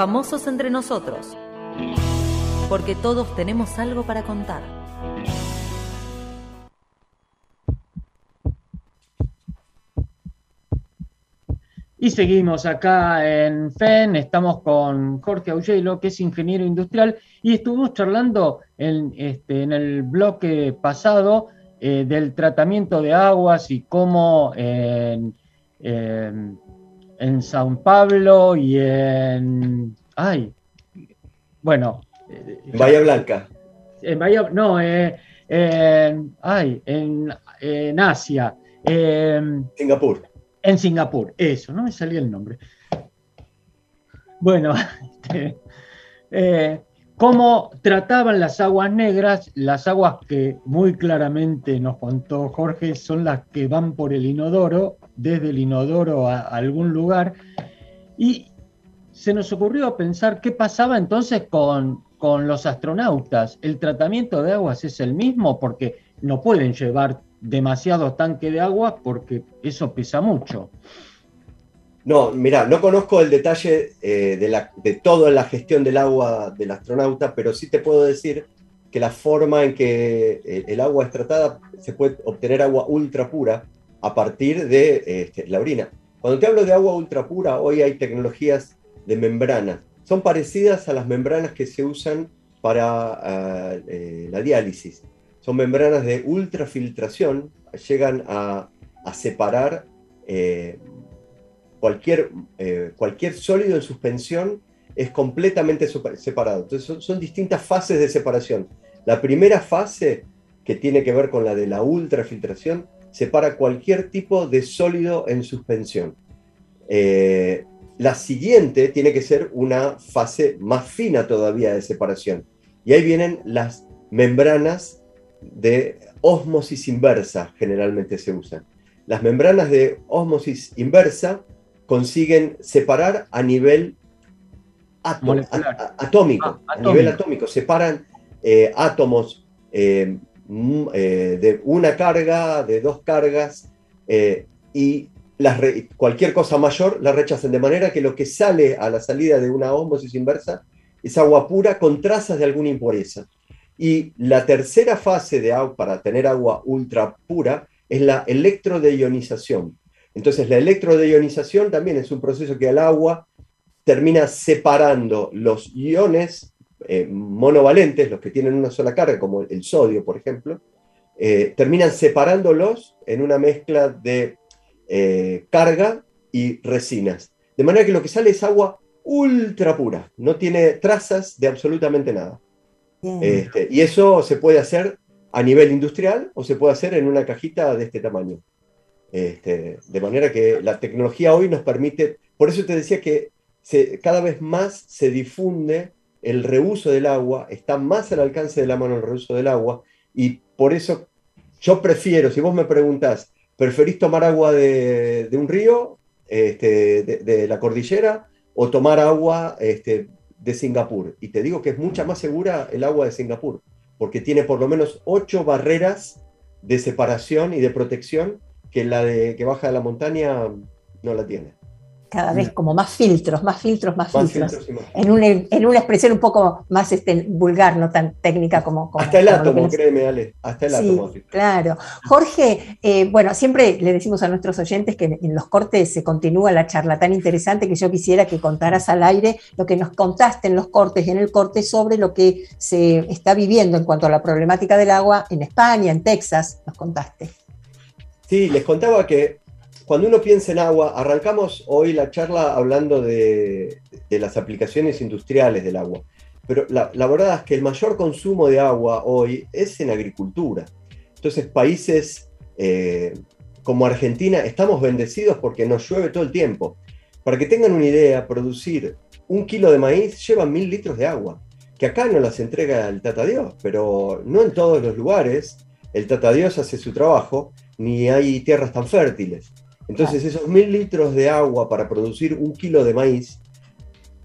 Famosos entre nosotros. Porque todos tenemos algo para contar. Y seguimos acá en FEN, estamos con Jorge Augelo, que es ingeniero industrial, y estuvimos charlando en, este, en el bloque pasado eh, del tratamiento de aguas y cómo en, en San Pablo y en... ¡Ay! Bueno. eh, En Bahía Blanca. en Bahía, no, eh, en, ay, en, en Asia, en Singapur. En Singapur, eso, no me salía el nombre. Bueno, [LAUGHS] este, eh, cómo trataban las aguas negras, las aguas que muy claramente nos contó Jorge son las que van por el inodoro, desde el inodoro a, algún lugar, y se nos ocurrió pensar qué pasaba entonces con, con los astronautas? ¿El tratamiento de aguas es el mismo? Porque no pueden llevar demasiado tanque de agua porque eso pesa mucho. No, mira, no conozco el detalle eh, de, la, de toda la gestión del agua del astronauta, pero sí te puedo decir que la forma en que eh, el agua es tratada, se puede obtener agua ultra pura a partir de este, la orina. Cuando te hablo de agua ultra pura, hoy hay tecnologías de membranas. Son parecidas a las membranas que se usan para ah, eh, la diálisis. Son membranas de ultrafiltración, llegan a, separar eh, cualquier, eh, cualquier sólido en suspensión es completamente separado. Entonces son, son distintas fases de separación. La primera fase, que tiene que ver con la de la ultrafiltración, separa cualquier tipo de sólido en suspensión. Eh, la siguiente tiene que ser una fase más fina todavía de separación. Y ahí vienen las membranas de ósmosis inversa, generalmente se usan. Las membranas de ósmosis inversa consiguen separar a nivel a- a- atómico, Ah, a nivel atómico. Separan eh, átomos eh, eh, de una carga, de dos cargas, eh, y cualquier cosa mayor la rechazan, de manera que lo que sale a la salida de una ósmosis inversa es agua pura con trazas de alguna impureza. Y la tercera fase de agua, para tener agua ultra pura, es la electrodeionización. Entonces, la electrodeionización también es un proceso que al agua termina separando los iones eh, monovalentes, los que tienen una sola carga, como el sodio, por ejemplo, eh, terminan separándolos en una mezcla de eh, carga y resinas. De manera que lo que sale es agua ultra pura, no tiene trazas de absolutamente nada. Este, y eso se puede hacer a nivel industrial o se puede hacer en una cajita de este tamaño. Este, de manera que la tecnología hoy nos permite, por eso te decía que se- cada vez más se difunde el reuso del agua, está más al alcance de la mano el reuso del agua, y por eso yo prefiero, si vos me preguntás, ¿preferís tomar agua de, un río, este, de, de la cordillera, o tomar agua este, de Singapur? Y te digo que es mucha más segura el agua de Singapur, porque tiene por lo menos ocho barreras de separación y de protección que la de, que baja de la montaña no la tiene. Cada vez como más filtros, más filtros, más, Más filtros. filtros y más. En una, en una expresión un poco más este, vulgar, no tan técnica como... como- Hasta el como átomo, nos- créeme, Ale, hasta el Sí, átomo. claro. Jorge, eh, bueno, siempre le decimos a nuestros oyentes que en, en los cortes se continúa la charla tan interesante que yo quisiera que contaras al aire lo que nos contaste en los cortes y en el corte sobre lo que se está viviendo en cuanto a la problemática del agua en España, en Texas, nos contaste. Sí, les contaba que cuando uno piensa en agua, arrancamos hoy la charla hablando de, de las aplicaciones industriales del agua, pero la, la verdad es que el mayor consumo de agua hoy es en agricultura. Entonces, países eh, como Argentina estamos bendecidos porque nos llueve todo el tiempo. Para que tengan una idea, producir un kilo de maíz lleva mil litros de agua, que acá no las entrega el Tata Dios, pero no en todos los lugares el Tata Dios hace su trabajo, ni hay tierras tan fértiles. Entonces esos mil litros de agua para producir un kilo de maíz,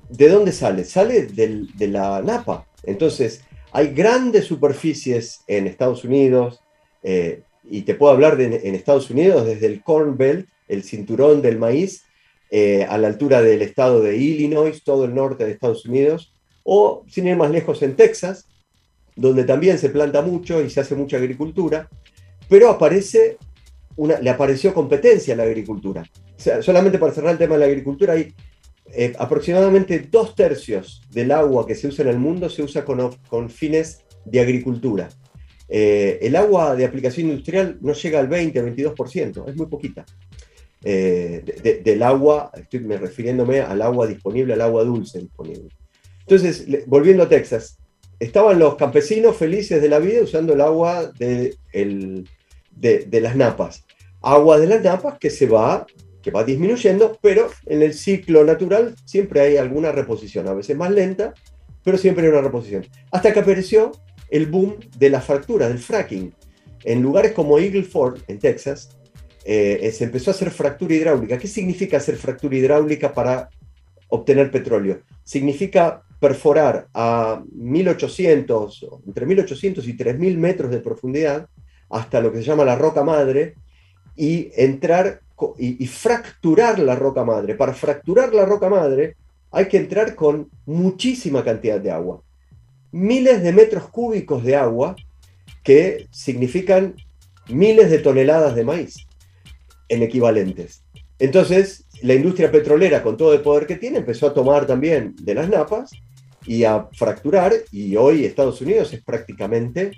¿de dónde sale? Sale del- de la napa. Entonces hay grandes superficies en Estados Unidos, eh, y te puedo hablar de en Estados Unidos desde el Corn Belt, el cinturón del maíz, eh, a la altura del estado de Illinois, todo el norte de Estados Unidos, o sin ir más lejos en Texas, donde también se planta mucho y se hace mucha agricultura, pero aparece le apareció competencia a la agricultura. Solamente para cerrar el tema de la agricultura, hay eh, aproximadamente dos tercios del agua que se usa en el mundo se usa con, fines de agricultura. Eh, el agua de aplicación industrial no llega al 20, 22%, es muy poquita. Eh, de- de- del agua, estoy me refiriéndome al agua disponible, al agua dulce disponible. Entonces, volviendo a Texas, estaban los campesinos felices de la vida usando el agua de, el- de, las napas. Agua de las napas que se va, que va disminuyendo, pero en el ciclo natural siempre hay alguna reposición, a veces más lenta, pero siempre hay una reposición. Hasta que apareció el boom de la fractura, del fracking. En lugares como Eagle Ford, en Texas, eh, se empezó a hacer fractura hidráulica. ¿Qué significa hacer fractura hidráulica para obtener petróleo? Significa perforar a 1800, entre 1800 y 3000 metros de profundidad, hasta lo que se llama la roca madre, y entrar y fracturar la roca madre. Para fracturar la roca madre hay que entrar con muchísima cantidad de agua. Miles de metros cúbicos de agua que significan miles de toneladas de maíz en equivalentes. Entonces, la industria petrolera, con todo el poder que tiene, empezó a tomar también de las napas y a fracturar, y hoy Estados Unidos es prácticamente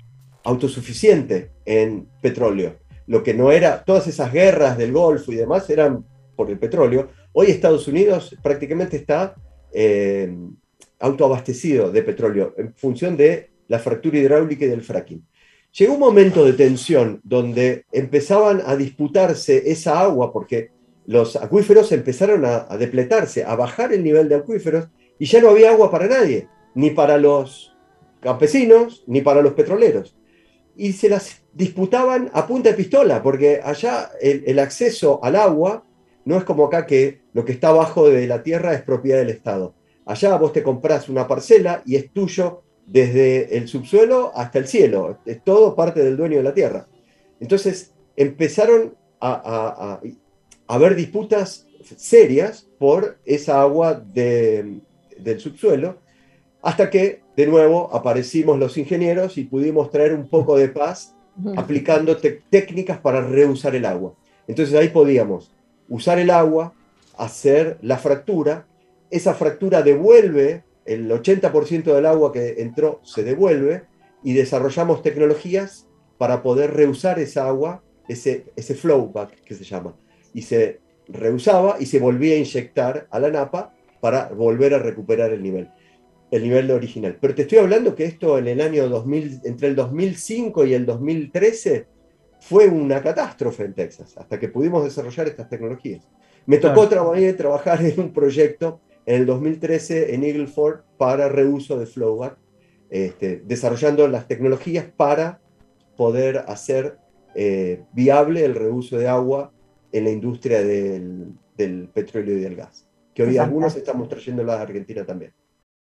autosuficiente en petróleo. Lo que no era, todas esas guerras del Golfo y demás eran por el petróleo. Hoy Estados Unidos prácticamente está eh, autoabastecido de petróleo en función de la fractura hidráulica y del fracking. Llegó un momento de tensión donde empezaban a disputarse esa agua porque los acuíferos empezaron a, a depletarse, a bajar el nivel de acuíferos y ya no había agua para nadie, ni para los campesinos, ni para los petroleros. Y se las disputaban a punta de pistola, porque allá el, acceso al agua no es como acá que lo que está abajo de la tierra es propiedad del Estado. Allá vos te compras una parcela y es tuyo desde el subsuelo hasta el cielo. Es todo parte del dueño de la tierra. Entonces empezaron a- a haber disputas serias por esa agua de- del subsuelo, hasta que de nuevo aparecimos los ingenieros y pudimos traer un poco de paz aplicando técnicas para reusar el agua. Entonces ahí podíamos usar el agua, hacer la fractura, esa fractura devuelve, el 80% del agua que entró se devuelve y desarrollamos tecnologías para poder reusar esa agua, ese, ese flowback que se llama, y se reusaba y se volvía a inyectar a la napa para volver a recuperar el nivel el nivel original. Pero te estoy hablando que esto en el año 2000, entre el 2005 y el 2013, fue una catástrofe en Texas, hasta que pudimos desarrollar estas tecnologías. Me tocó traba- trabajar [LAUGHS] en un proyecto en el 2013 en Eagle Ford para reuso de flowback, este, desarrollando las tecnologías para poder hacer eh, viable el reuso de agua en la industria del, del petróleo y del gas, que hoy Exacto. algunos estamos trayendo a Argentina también.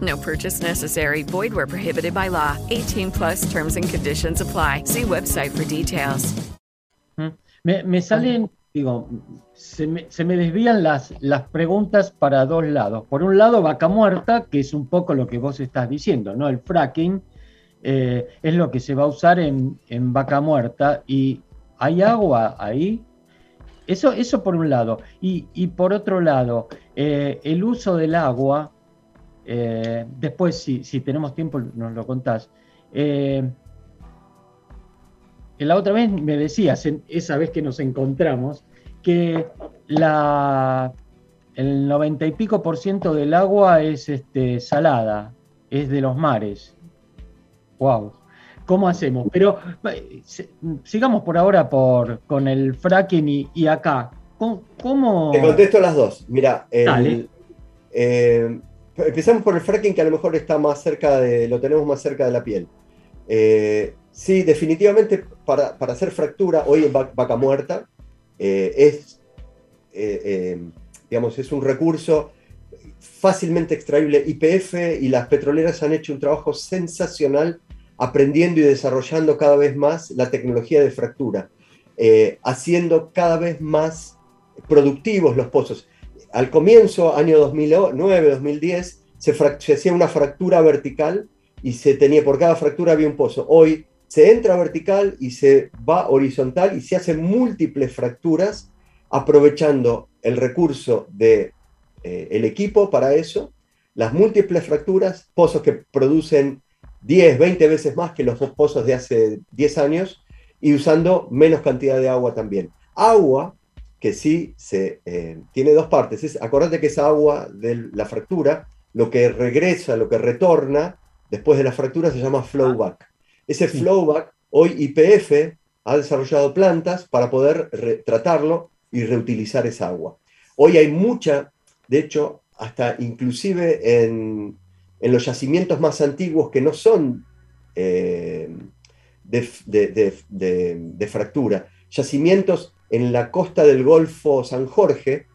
No purchase necessary. Void where prohibited by law. 18 plus terms and conditions apply. See website for details. Me, me salen, digo, se me, se me desvían las, las preguntas para dos lados. Por un lado, vaca muerta, que es un poco lo que vos estás diciendo, ¿no? El fracking eh, es lo que se va a usar en, en vaca muerta y hay agua ahí. Eso, eso por un lado. Y, y por otro lado, eh, el uso del agua, eh, después si, si tenemos tiempo nos lo contás. Eh, la otra vez me decías, en- esa vez que nos encontramos, que la, el 90 y pico por ciento del agua es este, salada, es de los mares. Wow. ¿Cómo hacemos? Pero eh, sigamos por ahora por, con el fracking y, y acá. ¿Cómo? cómo- Te contesto las dos. Mira, el- eh, empezamos por el fracking que a lo mejor está más cerca de, lo tenemos más cerca de la piel. Eh, sí, definitivamente para, para hacer fractura, hoy en va- vaca muerta eh, es, eh, digamos, es un recurso fácilmente extraíble. IPF y las petroleras han hecho un trabajo sensacional aprendiendo y desarrollando cada vez más la tecnología de fractura, haciendo cada vez más productivos los pozos. Al comienzo, año 2009, 2010, se, se hacía una fractura vertical y se tenía, por cada fractura había un pozo. Hoy se entra vertical y se va horizontal y se hacen múltiples fracturas aprovechando el recurso de eh, equipo para eso, las múltiples fracturas, pozos que producen 10, 20 veces más que los pozos de hace 10 años y usando menos cantidad de agua también. Agua que sí se, eh, tiene dos partes. Es, acordate que esa agua de la fractura, lo que regresa, lo que retorna después de la fractura se llama flowback. Ese flowback, hoy IPF ha desarrollado plantas para poder tratarlo y reutilizar esa agua. Hoy hay mucha, de hecho, hasta inclusive en, en los yacimientos más antiguos que no son eh, de- de- de fractura, yacimientos en la costa del Golfo San Jorge,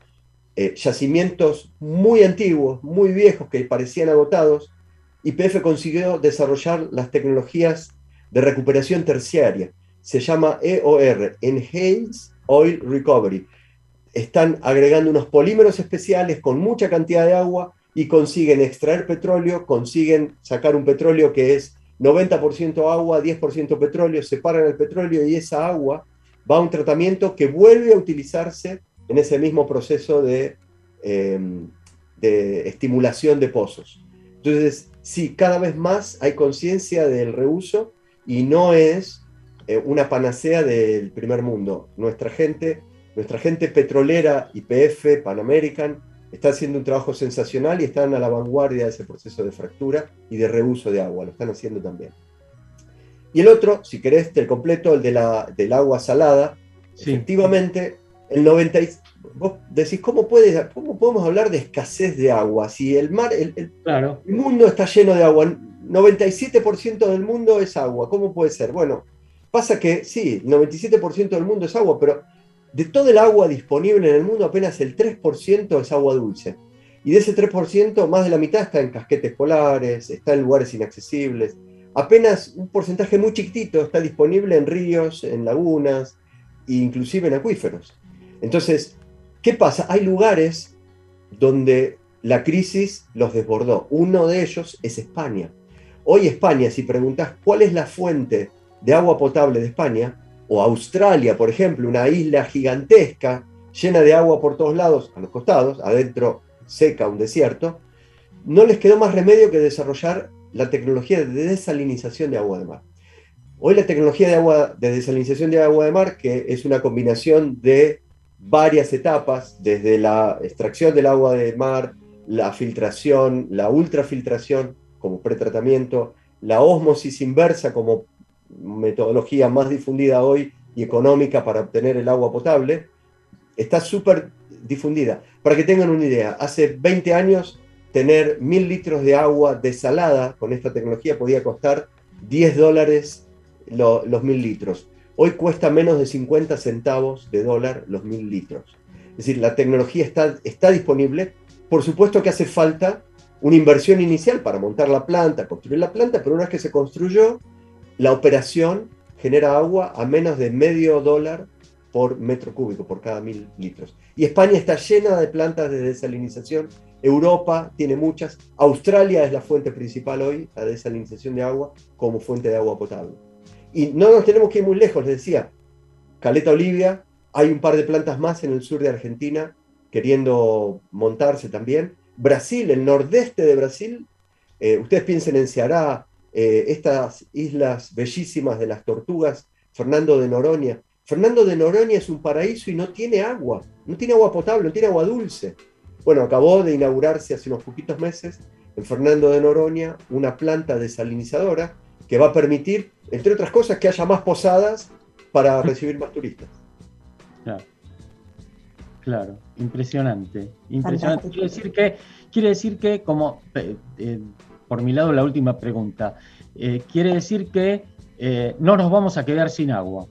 eh, yacimientos muy antiguos, muy viejos, que parecían agotados, YPF consiguió desarrollar las tecnologías de recuperación terciaria. Se llama EOR, Enhanced Oil Recovery. Están agregando unos polímeros especiales con mucha cantidad de agua y consiguen extraer petróleo, consiguen sacar un petróleo que es 90% agua, 10% petróleo, separan el petróleo y esa agua va a un tratamiento que vuelve a utilizarse en ese mismo proceso de, eh, de estimulación de pozos. Entonces, sí, cada vez más hay conciencia del reuso y no es eh, una panacea del primer mundo. Nuestra gente, nuestra gente petrolera, IPF, Pan American, está haciendo un trabajo sensacional y están a la vanguardia de ese proceso de fractura y de reuso de agua, lo están haciendo también. Y el otro, si querés, el completo, el de la, del agua salada, efectivamente, el 90, y- vos decís, ¿cómo, puede, ¿cómo podemos hablar de escasez de agua? Si el mar, el, el- Claro. el mundo está lleno de agua, 97% del mundo es agua, ¿cómo puede ser? Bueno, pasa que sí, 97% del mundo es agua, pero de todo el agua disponible en el mundo apenas el 3% es agua dulce. Y de ese 3%, más de la mitad está en casquetes polares, está en lugares inaccesibles. Apenas un porcentaje muy chiquitito está disponible en ríos, en lagunas e inclusive en acuíferos. Entonces, ¿qué pasa? Hay lugares donde la crisis los desbordó. Uno de ellos es España. Hoy España, si preguntas cuál es la fuente de agua potable de España, o Australia, por ejemplo, una isla gigantesca, llena de agua por todos lados, a los costados, adentro seca, un desierto, no les quedó más remedio que desarrollar la tecnología de desalinización de agua de mar. Hoy la tecnología de, agua, de desalinización de agua de mar, que es una combinación de varias etapas, desde la extracción del agua de mar, la filtración, la ultrafiltración como pretratamiento, la ósmosis inversa como metodología más difundida hoy y económica para obtener el agua potable, está súper difundida. Para que tengan una idea, hace 20 años tener mil litros de agua desalada con esta tecnología podía costar 10 dólares lo- los mil litros. Hoy cuesta menos de 50 centavos de dólar los mil litros. Es decir, la tecnología está, está disponible. Por supuesto que hace falta una inversión inicial para montar la planta, construir la planta, pero una vez que se construyó, la operación genera agua a menos de medio dólar por metro cúbico, por cada mil litros. Y España está llena de plantas de desalinización. Europa tiene muchas. Australia es la fuente principal hoy, la desalinización de agua, como fuente de agua potable. Y no nos tenemos que ir muy lejos, les decía. Caleta Olivia, hay un par de plantas más en el sur de Argentina queriendo montarse también. Brasil, el nordeste de Brasil, eh, ustedes piensen en Ceará, eh, estas islas bellísimas de las tortugas, Fernando de Noroña. Fernando de Noroña es un paraíso y no tiene agua, no tiene agua potable, no tiene agua dulce. Bueno, acabó de inaugurarse hace unos poquitos meses en Fernando de Noroña una planta desalinizadora que va a permitir, entre otras cosas, que haya más posadas para recibir más turistas. Claro. Claro, impresionante. Impresionante. Quiere decir que, quiere decir que como, eh, eh, por mi lado, la última pregunta, eh, quiere decir que eh, no nos vamos a quedar sin agua.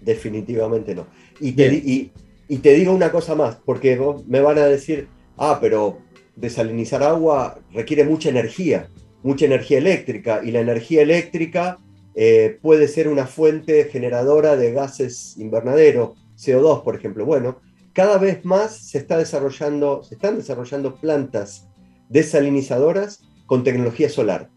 Definitivamente no. Y te, y te digo una cosa más, porque vos me van a decir, ah, pero desalinizar agua requiere mucha energía, mucha energía eléctrica, y la energía eléctrica eh, puede ser una fuente generadora de gases invernadero, CO2, por ejemplo. Bueno, cada vez más se, está desarrollando, se están desarrollando plantas desalinizadoras con tecnología solar,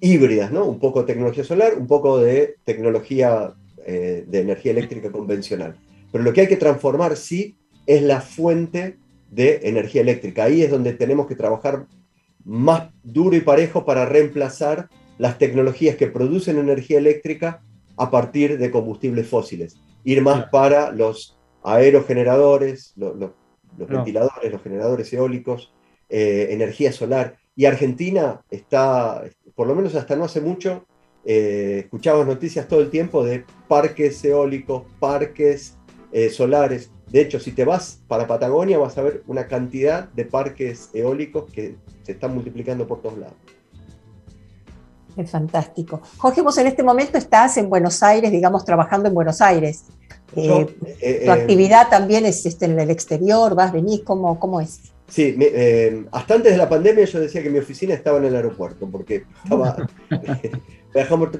híbridas, ¿no? Un poco de tecnología solar, un poco de tecnología eh, de energía eléctrica convencional. Pero lo que hay que transformar, sí, es la fuente de energía eléctrica. Ahí es donde tenemos que trabajar más duro y parejo para reemplazar las tecnologías que producen energía eléctrica a partir de combustibles fósiles. Ir más para los aerogeneradores, lo- lo- los No. ventiladores, los generadores eólicos, eh, energía solar. Y Argentina está, por lo menos hasta no hace mucho, eh, escuchamos noticias todo el tiempo de parques eólicos, parques eh, solares. De hecho, si te vas para Patagonia vas a ver una cantidad de parques eólicos que se están multiplicando por todos lados. Es fantástico. Jorge, vos en este momento estás en Buenos Aires, digamos, trabajando en Buenos Aires. Eh, Yo, eh, ¿Tu eh, actividad también es este, en el exterior? ¿Vas, venís? ¿Cómo, cómo es? Sí, me- hasta antes de la pandemia yo decía que mi oficina estaba en el aeropuerto, porque estaba, [LAUGHS] [LAUGHS] viajamos,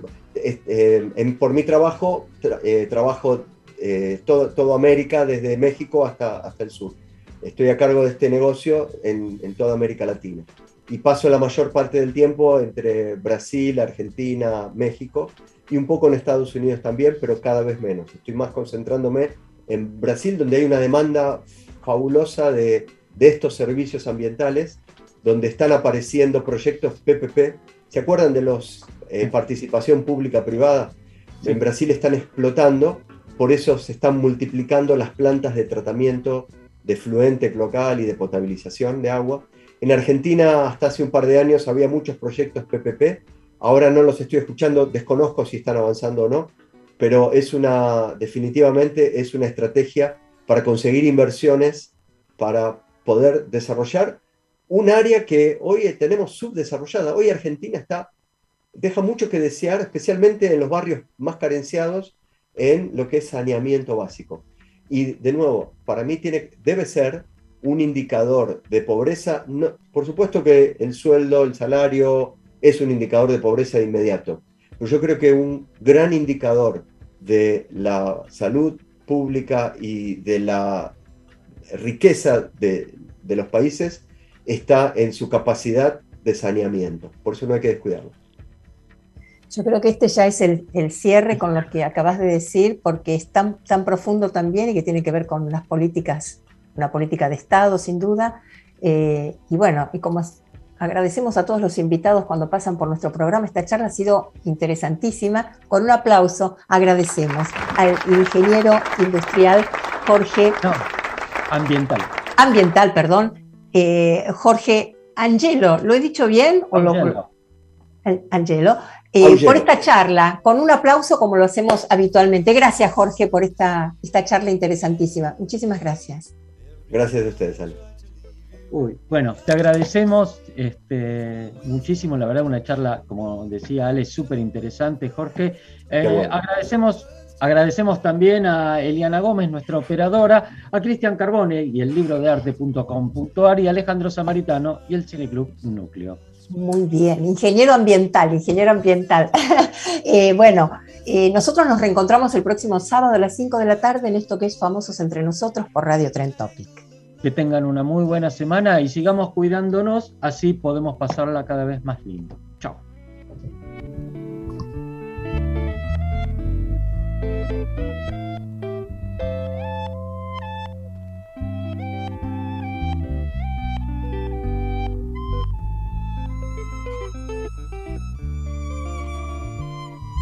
por mi trabajo, tra- trabajo eh, todo, toda América, desde México hasta, hasta el sur. Estoy a cargo de este negocio en, en toda América Latina. Y paso la mayor parte del tiempo entre Brasil, Argentina, México y un poco en Estados Unidos también, pero cada vez menos. Estoy más concentrándome en Brasil, donde hay una demanda fabulosa de, de estos servicios ambientales, donde están apareciendo proyectos PPP. ¿Se acuerdan de los eh, participación pública-privada? En Brasil están explotando, por eso se están multiplicando las plantas de tratamiento de fluente local y de potabilización de agua. En Argentina hasta hace un par de años había muchos proyectos PPP, ahora no los estoy escuchando, desconozco si están avanzando o no, pero es una, definitivamente es una estrategia para conseguir inversiones, para poder desarrollar un área que hoy tenemos subdesarrollada. Hoy Argentina está, deja mucho que desear, especialmente en los barrios más carenciados, en lo que es saneamiento básico. Y de nuevo, para mí tiene, debe ser un indicador de pobreza. No- por supuesto que el sueldo, el salario es un indicador de pobreza de inmediato, pero yo creo que un gran indicador de la salud pública y de la riqueza de, de los países está en su capacidad de saneamiento. Por eso no hay que descuidarlo. Yo creo que este ya es el, el cierre con lo que acabas de decir, porque es tan, tan profundo también y que tiene que ver con las políticas, una política de Estado, sin duda. Eh, y bueno, y como agradecemos a todos los invitados cuando pasan por nuestro programa, esta charla ha sido interesantísima. Con un aplauso agradecemos al ingeniero industrial Jorge, Ambiental. ambiental, perdón, eh, Jorge Angelo. ¿Lo he dicho bien? O lo- Angelo. An- Angelo, eh, por esta charla, con un aplauso como lo hacemos habitualmente. Gracias, Jorge, por esta, esta charla interesantísima. Muchísimas gracias. Gracias a ustedes, Ale. Uy, bueno, te agradecemos este, muchísimo, la verdad, una charla, como decía Ale, súper interesante, Jorge. Eh, bueno. agradecemos, agradecemos también a Eliana Gómez, nuestra operadora, a Cristian Carbone y el libro de arte.com.ar y a Alejandro Samaritano y el Cineclub Núcleo. Muy bien, ingeniero ambiental, ingeniero ambiental. [LAUGHS] Eh, bueno, eh, nosotros nos reencontramos el próximo sábado a las 5 de la tarde en esto que es Famosos entre nosotros por Radio Tren Topic. Que tengan una muy buena semana y sigamos cuidándonos, así podemos pasarla cada vez más lindo.